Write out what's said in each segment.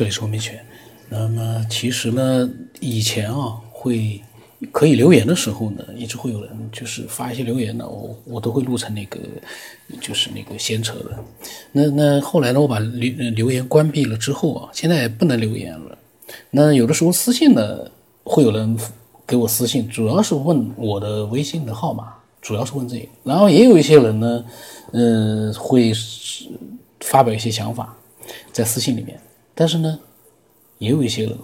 这里是文明权。那么其实呢，以前啊会可以留言的时候呢，一直会有人就是发一些留言呢，我我都会录成那个就是那个闲扯的。那那后来呢，我把留留言关闭了之后啊，现在也不能留言了。那有的时候私信呢，会有人给我私信，主要是问我的微信的号码，主要是问这个。然后也有一些人呢，呃，会发表一些想法在私信里面，但是呢。也有一些人，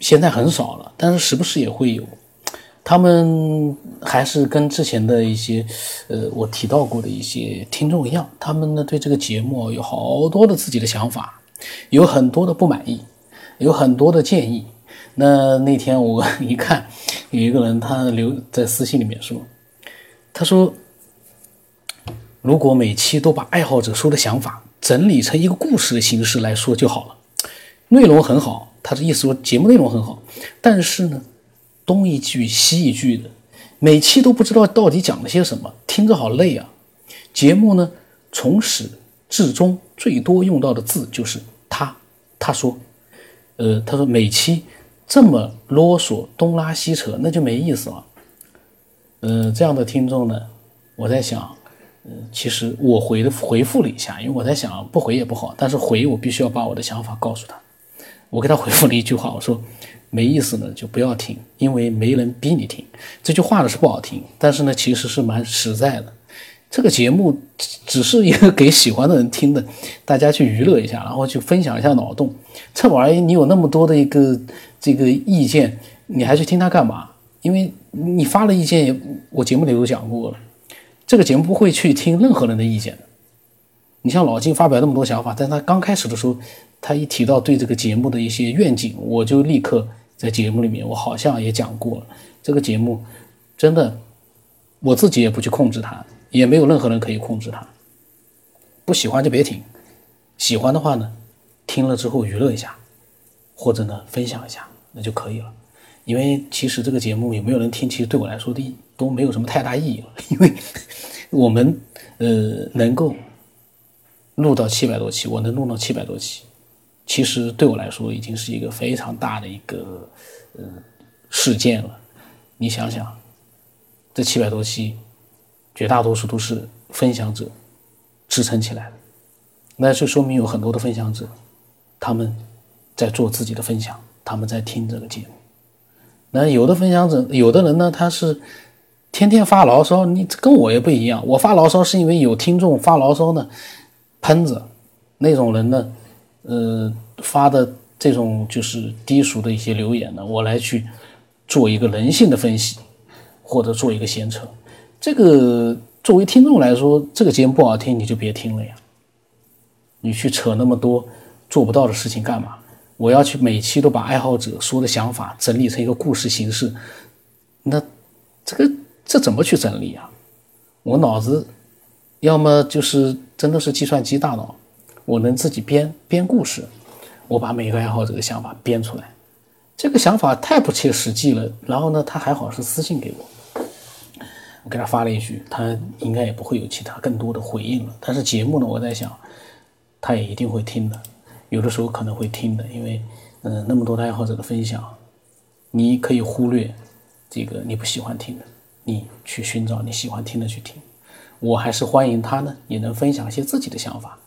现在很少了，但是时不时也会有。他们还是跟之前的一些，呃，我提到过的一些听众一样，他们呢对这个节目有好多的自己的想法，有很多的不满意，有很多的建议。那那天我 一看，有一个人他留在私信里面说，他说，如果每期都把爱好者说的想法整理成一个故事的形式来说就好了。内容很好，他的意思说节目内容很好，但是呢，东一句西一句的，每期都不知道到底讲了些什么，听着好累啊。节目呢，从始至终最多用到的字就是他，他说，呃，他说每期这么啰嗦东拉西扯，那就没意思了。呃，这样的听众呢，我在想，呃，其实我回的回复了一下，因为我在想不回也不好，但是回我必须要把我的想法告诉他。我给他回复了一句话，我说没意思呢，就不要听，因为没人逼你听。这句话呢是不好听，但是呢其实是蛮实在的。这个节目只是一个给喜欢的人听的，大家去娱乐一下，然后去分享一下脑洞。这玩意你有那么多的一个这个意见，你还去听他干嘛？因为你发了意见，我节目里都讲过了，这个节目不会去听任何人的意见的。你像老金发表那么多想法，但他刚开始的时候。他一提到对这个节目的一些愿景，我就立刻在节目里面，我好像也讲过了。这个节目真的，我自己也不去控制它，也没有任何人可以控制它。不喜欢就别听，喜欢的话呢，听了之后娱乐一下，或者呢分享一下，那就可以了。因为其实这个节目有没有人听，其实对我来说的都没有什么太大意义了。因为我们呃能够录到七百多期，我能录到七百多期。其实对我来说，已经是一个非常大的一个呃事件了。你想想，这七百多期，绝大多数都是分享者支撑起来的，那就说明有很多的分享者，他们在做自己的分享，他们在听这个节目。那有的分享者，有的人呢，他是天天发牢骚，你跟我也不一样。我发牢骚是因为有听众发牢骚呢，喷子那种人呢。呃，发的这种就是低俗的一些留言呢，我来去做一个人性的分析，或者做一个闲扯。这个作为听众来说，这个节目不好听，你就别听了呀。你去扯那么多做不到的事情干嘛？我要去每期都把爱好者说的想法整理成一个故事形式，那这个这怎么去整理啊？我脑子要么就是真的是计算机大脑。我能自己编编故事，我把每个爱好者的想法编出来，这个想法太不切实际了。然后呢，他还好是私信给我，我给他发了一句，他应该也不会有其他更多的回应了。但是节目呢，我在想，他也一定会听的，有的时候可能会听的，因为嗯，那么多的爱好者的分享，你可以忽略这个你不喜欢听的，你去寻找你喜欢听的去听。我还是欢迎他呢，也能分享一些自己的想法。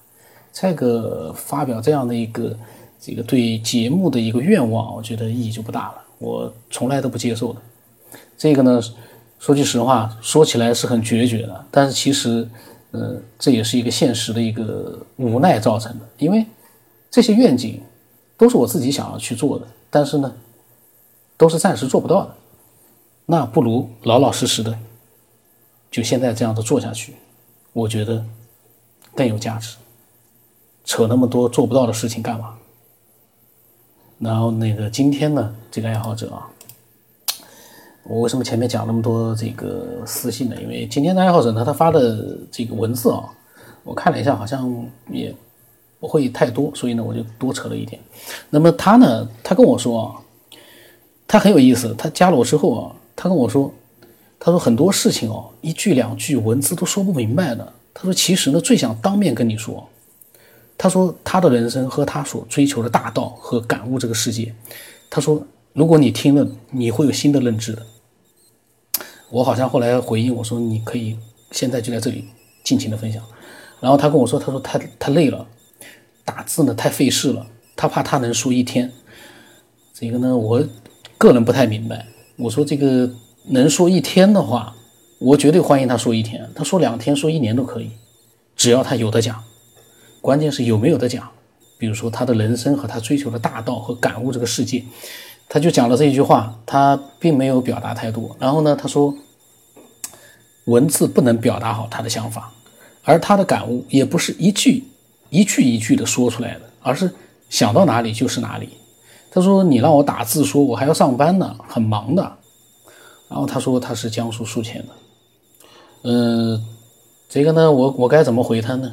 这个发表这样的一个这个对节目的一个愿望，我觉得意义就不大了。我从来都不接受的。这个呢，说句实话，说起来是很决绝的，但是其实，呃，这也是一个现实的一个无奈造成的。因为这些愿景都是我自己想要去做的，但是呢，都是暂时做不到的。那不如老老实实的，就现在这样子做下去，我觉得更有价值。扯那么多做不到的事情干嘛？然后那个今天呢，这个爱好者啊，我为什么前面讲那么多这个私信呢？因为今天的爱好者呢，他发的这个文字啊，我看了一下，好像也不会太多，所以呢，我就多扯了一点。那么他呢，他跟我说啊，他很有意思。他加了我之后啊，他跟我说，他说很多事情哦，一句两句文字都说不明白的。他说其实呢，最想当面跟你说。他说他的人生和他所追求的大道和感悟这个世界，他说如果你听了，你会有新的认知的。我好像后来回应我说你可以现在就在这里尽情的分享，然后他跟我说他说他他累了，打字呢太费事了，他怕他能说一天。这个呢我个人不太明白，我说这个能说一天的话，我绝对欢迎他说一天，他说两天说一年都可以，只要他有的讲。关键是有没有得讲，比如说他的人生和他追求的大道和感悟这个世界，他就讲了这一句话，他并没有表达太多。然后呢，他说，文字不能表达好他的想法，而他的感悟也不是一句一句一句的说出来的，而是想到哪里就是哪里。他说你让我打字说，我还要上班呢，很忙的。然后他说他是江苏宿迁的，嗯，这个呢，我我该怎么回他呢？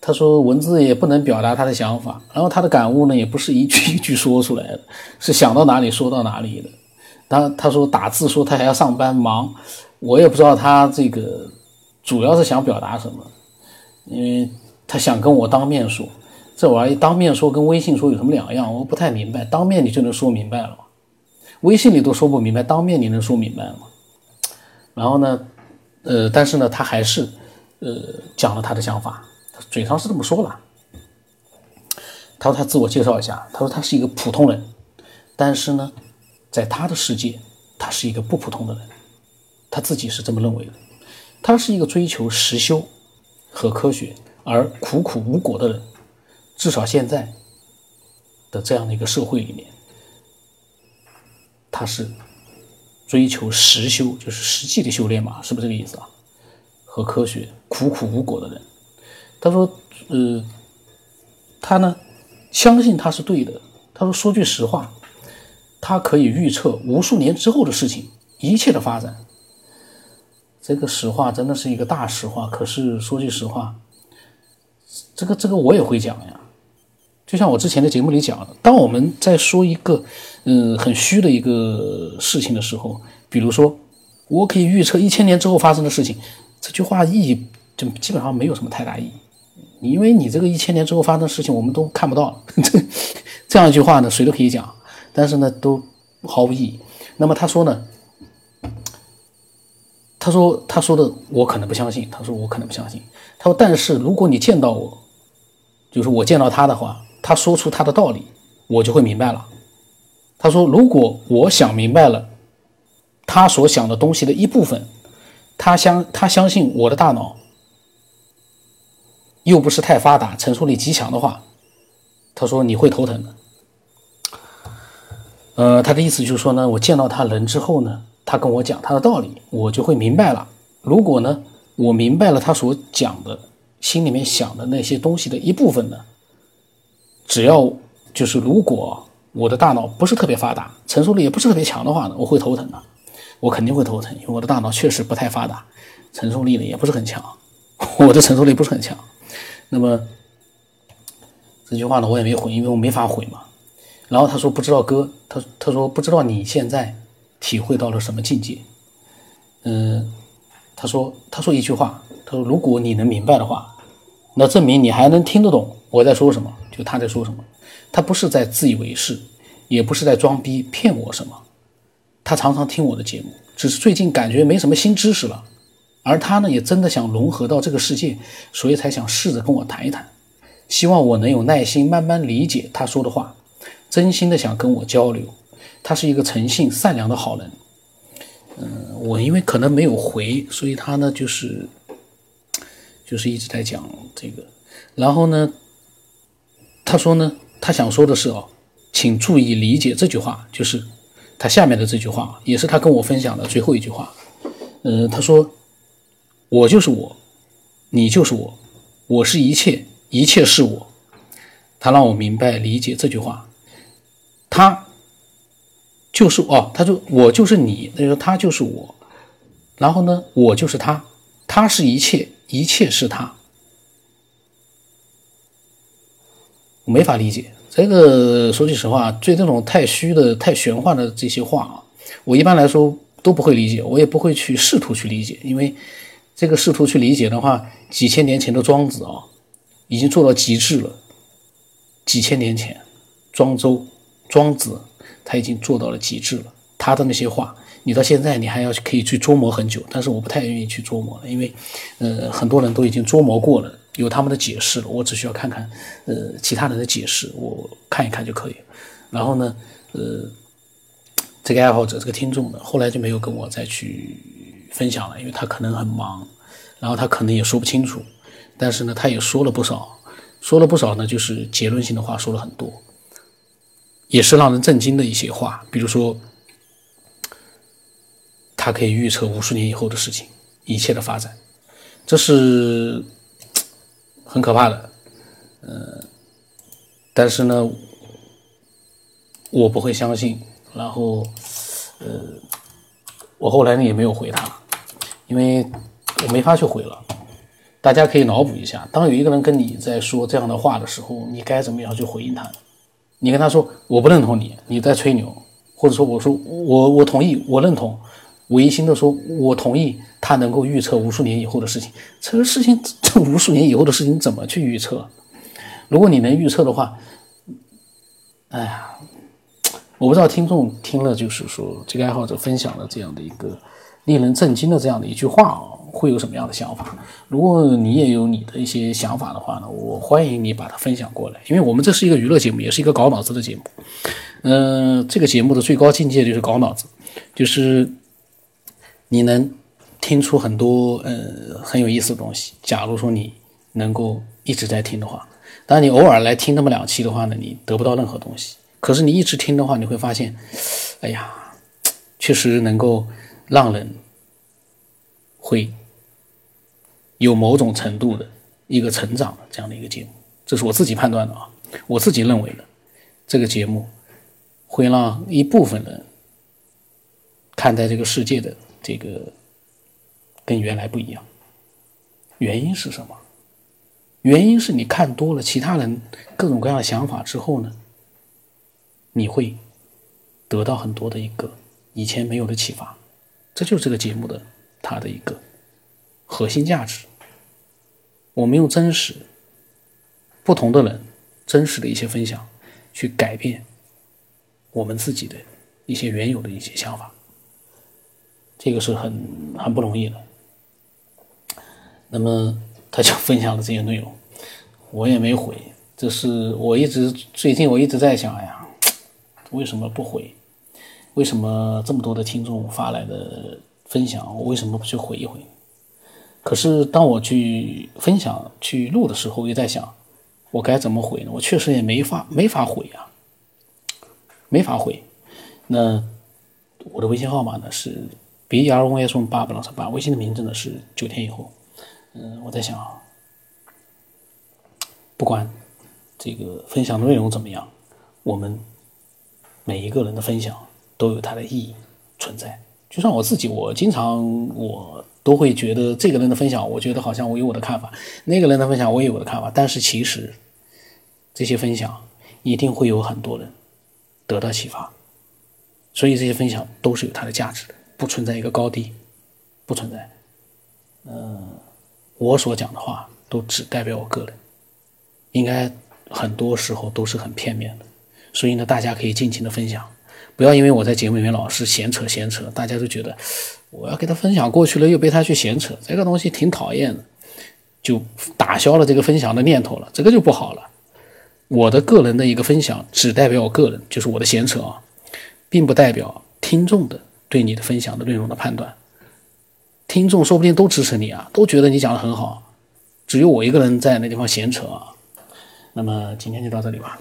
他说文字也不能表达他的想法，然后他的感悟呢也不是一句 一句说出来的，是想到哪里说到哪里的。他他说打字说他还要上班忙，我也不知道他这个主要是想表达什么，因为他想跟我当面说，这玩意当面说跟微信说有什么两样？我不太明白，当面你就能说明白了？微信里都说不明白，当面你能说明白吗？然后呢，呃，但是呢，他还是呃讲了他的想法。嘴上是这么说了，他说他自我介绍一下，他说他是一个普通人，但是呢，在他的世界，他是一个不普通的人，他自己是这么认为的。他是一个追求实修和科学而苦苦无果的人，至少现在的这样的一个社会里面，他是追求实修，就是实际的修炼嘛，是不是这个意思啊？和科学苦苦无果的人。他说：“呃，他呢，相信他是对的。他说，说句实话，他可以预测无数年之后的事情，一切的发展。这个实话真的是一个大实话。可是说句实话，这个这个我也会讲呀。就像我之前的节目里讲的，当我们在说一个嗯很虚的一个事情的时候，比如说我可以预测一千年之后发生的事情，这句话意义就基本上没有什么太大意义。”因为你这个一千年之后发生的事情，我们都看不到了。这这样一句话呢，谁都可以讲，但是呢，都毫无意义。那么他说呢，他说他说的我可能不相信。他说我可能不相信。他说，但是如果你见到我，就是我见到他的话，他说出他的道理，我就会明白了。他说，如果我想明白了他所想的东西的一部分，他相他相信我的大脑。又不是太发达，承受力极强的话，他说你会头疼的。呃，他的意思就是说呢，我见到他人之后呢，他跟我讲他的道理，我就会明白了。如果呢，我明白了他所讲的，心里面想的那些东西的一部分呢，只要就是如果我的大脑不是特别发达，承受力也不是特别强的话呢，我会头疼的。我肯定会头疼，因为我的大脑确实不太发达，承受力呢也不是很强，我的承受力不是很强。那么这句话呢，我也没回，因为我没法回嘛。然后他说不知道哥，他他说不知道你现在体会到了什么境界。嗯，他说他说一句话，他说如果你能明白的话，那证明你还能听得懂我在说什么，就他在说什么。他不是在自以为是，也不是在装逼骗我什么。他常常听我的节目，只是最近感觉没什么新知识了。而他呢，也真的想融合到这个世界，所以才想试着跟我谈一谈，希望我能有耐心慢慢理解他说的话，真心的想跟我交流。他是一个诚信善良的好人。嗯，我因为可能没有回，所以他呢就是就是一直在讲这个。然后呢，他说呢，他想说的是哦，请注意理解这句话，就是他下面的这句话，也是他跟我分享的最后一句话。嗯，他说。我就是我，你就是我，我是一切，一切是我。他让我明白理解这句话。他就是哦，他说我就是你，他说他就是我。然后呢，我就是他，他是一切，一切是他。我没法理解这个。说句实话，对这种太虚的、太玄幻的这些话啊，我一般来说都不会理解，我也不会去试图去理解，因为。这个试图去理解的话，几千年前的庄子啊，已经做到极致了。几千年前，庄周、庄子他已经做到了极致了。他的那些话，你到现在你还要可以去琢磨很久。但是我不太愿意去琢磨了，因为，呃，很多人都已经琢磨过了，有他们的解释了。我只需要看看，呃，其他人的解释，我看一看就可以。然后呢，呃，这个爱好者，这个听众呢，后来就没有跟我再去分享了，因为他可能很忙，然后他可能也说不清楚。但是呢，他也说了不少，说了不少呢，就是结论性的话说了很多，也是让人震惊的一些话。比如说，他可以预测五十年以后的事情，一切的发展，这是很可怕的。呃，但是呢，我不会相信。然后，呃，我后来呢也没有回他，因为我没法去回了。大家可以脑补一下，当有一个人跟你在说这样的话的时候，你该怎么样去回应他？你跟他说我不认同你，你在吹牛，或者说我说我我同意，我认同，违心的说我同意，他能够预测无数年以后的事情。这个事情，这无数年以后的事情怎么去预测？如果你能预测的话，哎呀，我不知道听众听了就是说这个爱好者分享了这样的一个令人震惊的这样的一句话。会有什么样的想法？如果你也有你的一些想法的话呢，我欢迎你把它分享过来。因为我们这是一个娱乐节目，也是一个搞脑子的节目。嗯，这个节目的最高境界就是搞脑子，就是你能听出很多呃很有意思的东西。假如说你能够一直在听的话，当然你偶尔来听那么两期的话呢，你得不到任何东西。可是你一直听的话，你会发现，哎呀，确实能够让人会。有某种程度的一个成长的这样的一个节目，这是我自己判断的啊，我自己认为的，这个节目会让一部分人看待这个世界的这个跟原来不一样。原因是什么？原因是你看多了其他人各种各样的想法之后呢，你会得到很多的一个以前没有的启发，这就是这个节目的它的一个。核心价值，我们用真实、不同的人真实的一些分享，去改变我们自己的一些原有的一些想法，这个是很很不容易的。那么他就分享了这些内容，我也没回。这是我一直最近我一直在想呀，为什么不回？为什么这么多的听众发来的分享，我为什么不去回一回？可是当我去分享、去录的时候，又在想，我该怎么回呢？我确实也没法、没法回啊，没法回。那我的微信号码呢是 b r o s 八八六三八，微信的名字呢是九天以后。嗯，我在想，不管这个分享的内容怎么样，我们每一个人的分享都有它的意义存在。就算我自己，我经常我。都会觉得这个人的分享，我觉得好像我有我的看法；那个人的分享，我也有我的看法。但是其实，这些分享一定会有很多人得到启发，所以这些分享都是有它的价值的，不存在一个高低，不存在。嗯，我所讲的话都只代表我个人，应该很多时候都是很片面的。所以呢，大家可以尽情的分享，不要因为我在节目里面老是闲扯闲扯，大家都觉得。我要给他分享过去了，又被他去闲扯，这个东西挺讨厌的，就打消了这个分享的念头了，这个就不好了。我的个人的一个分享只代表我个人，就是我的闲扯啊，并不代表听众的对你的分享的内容的判断。听众说不定都支持你啊，都觉得你讲的很好，只有我一个人在那地方闲扯啊。那么今天就到这里吧。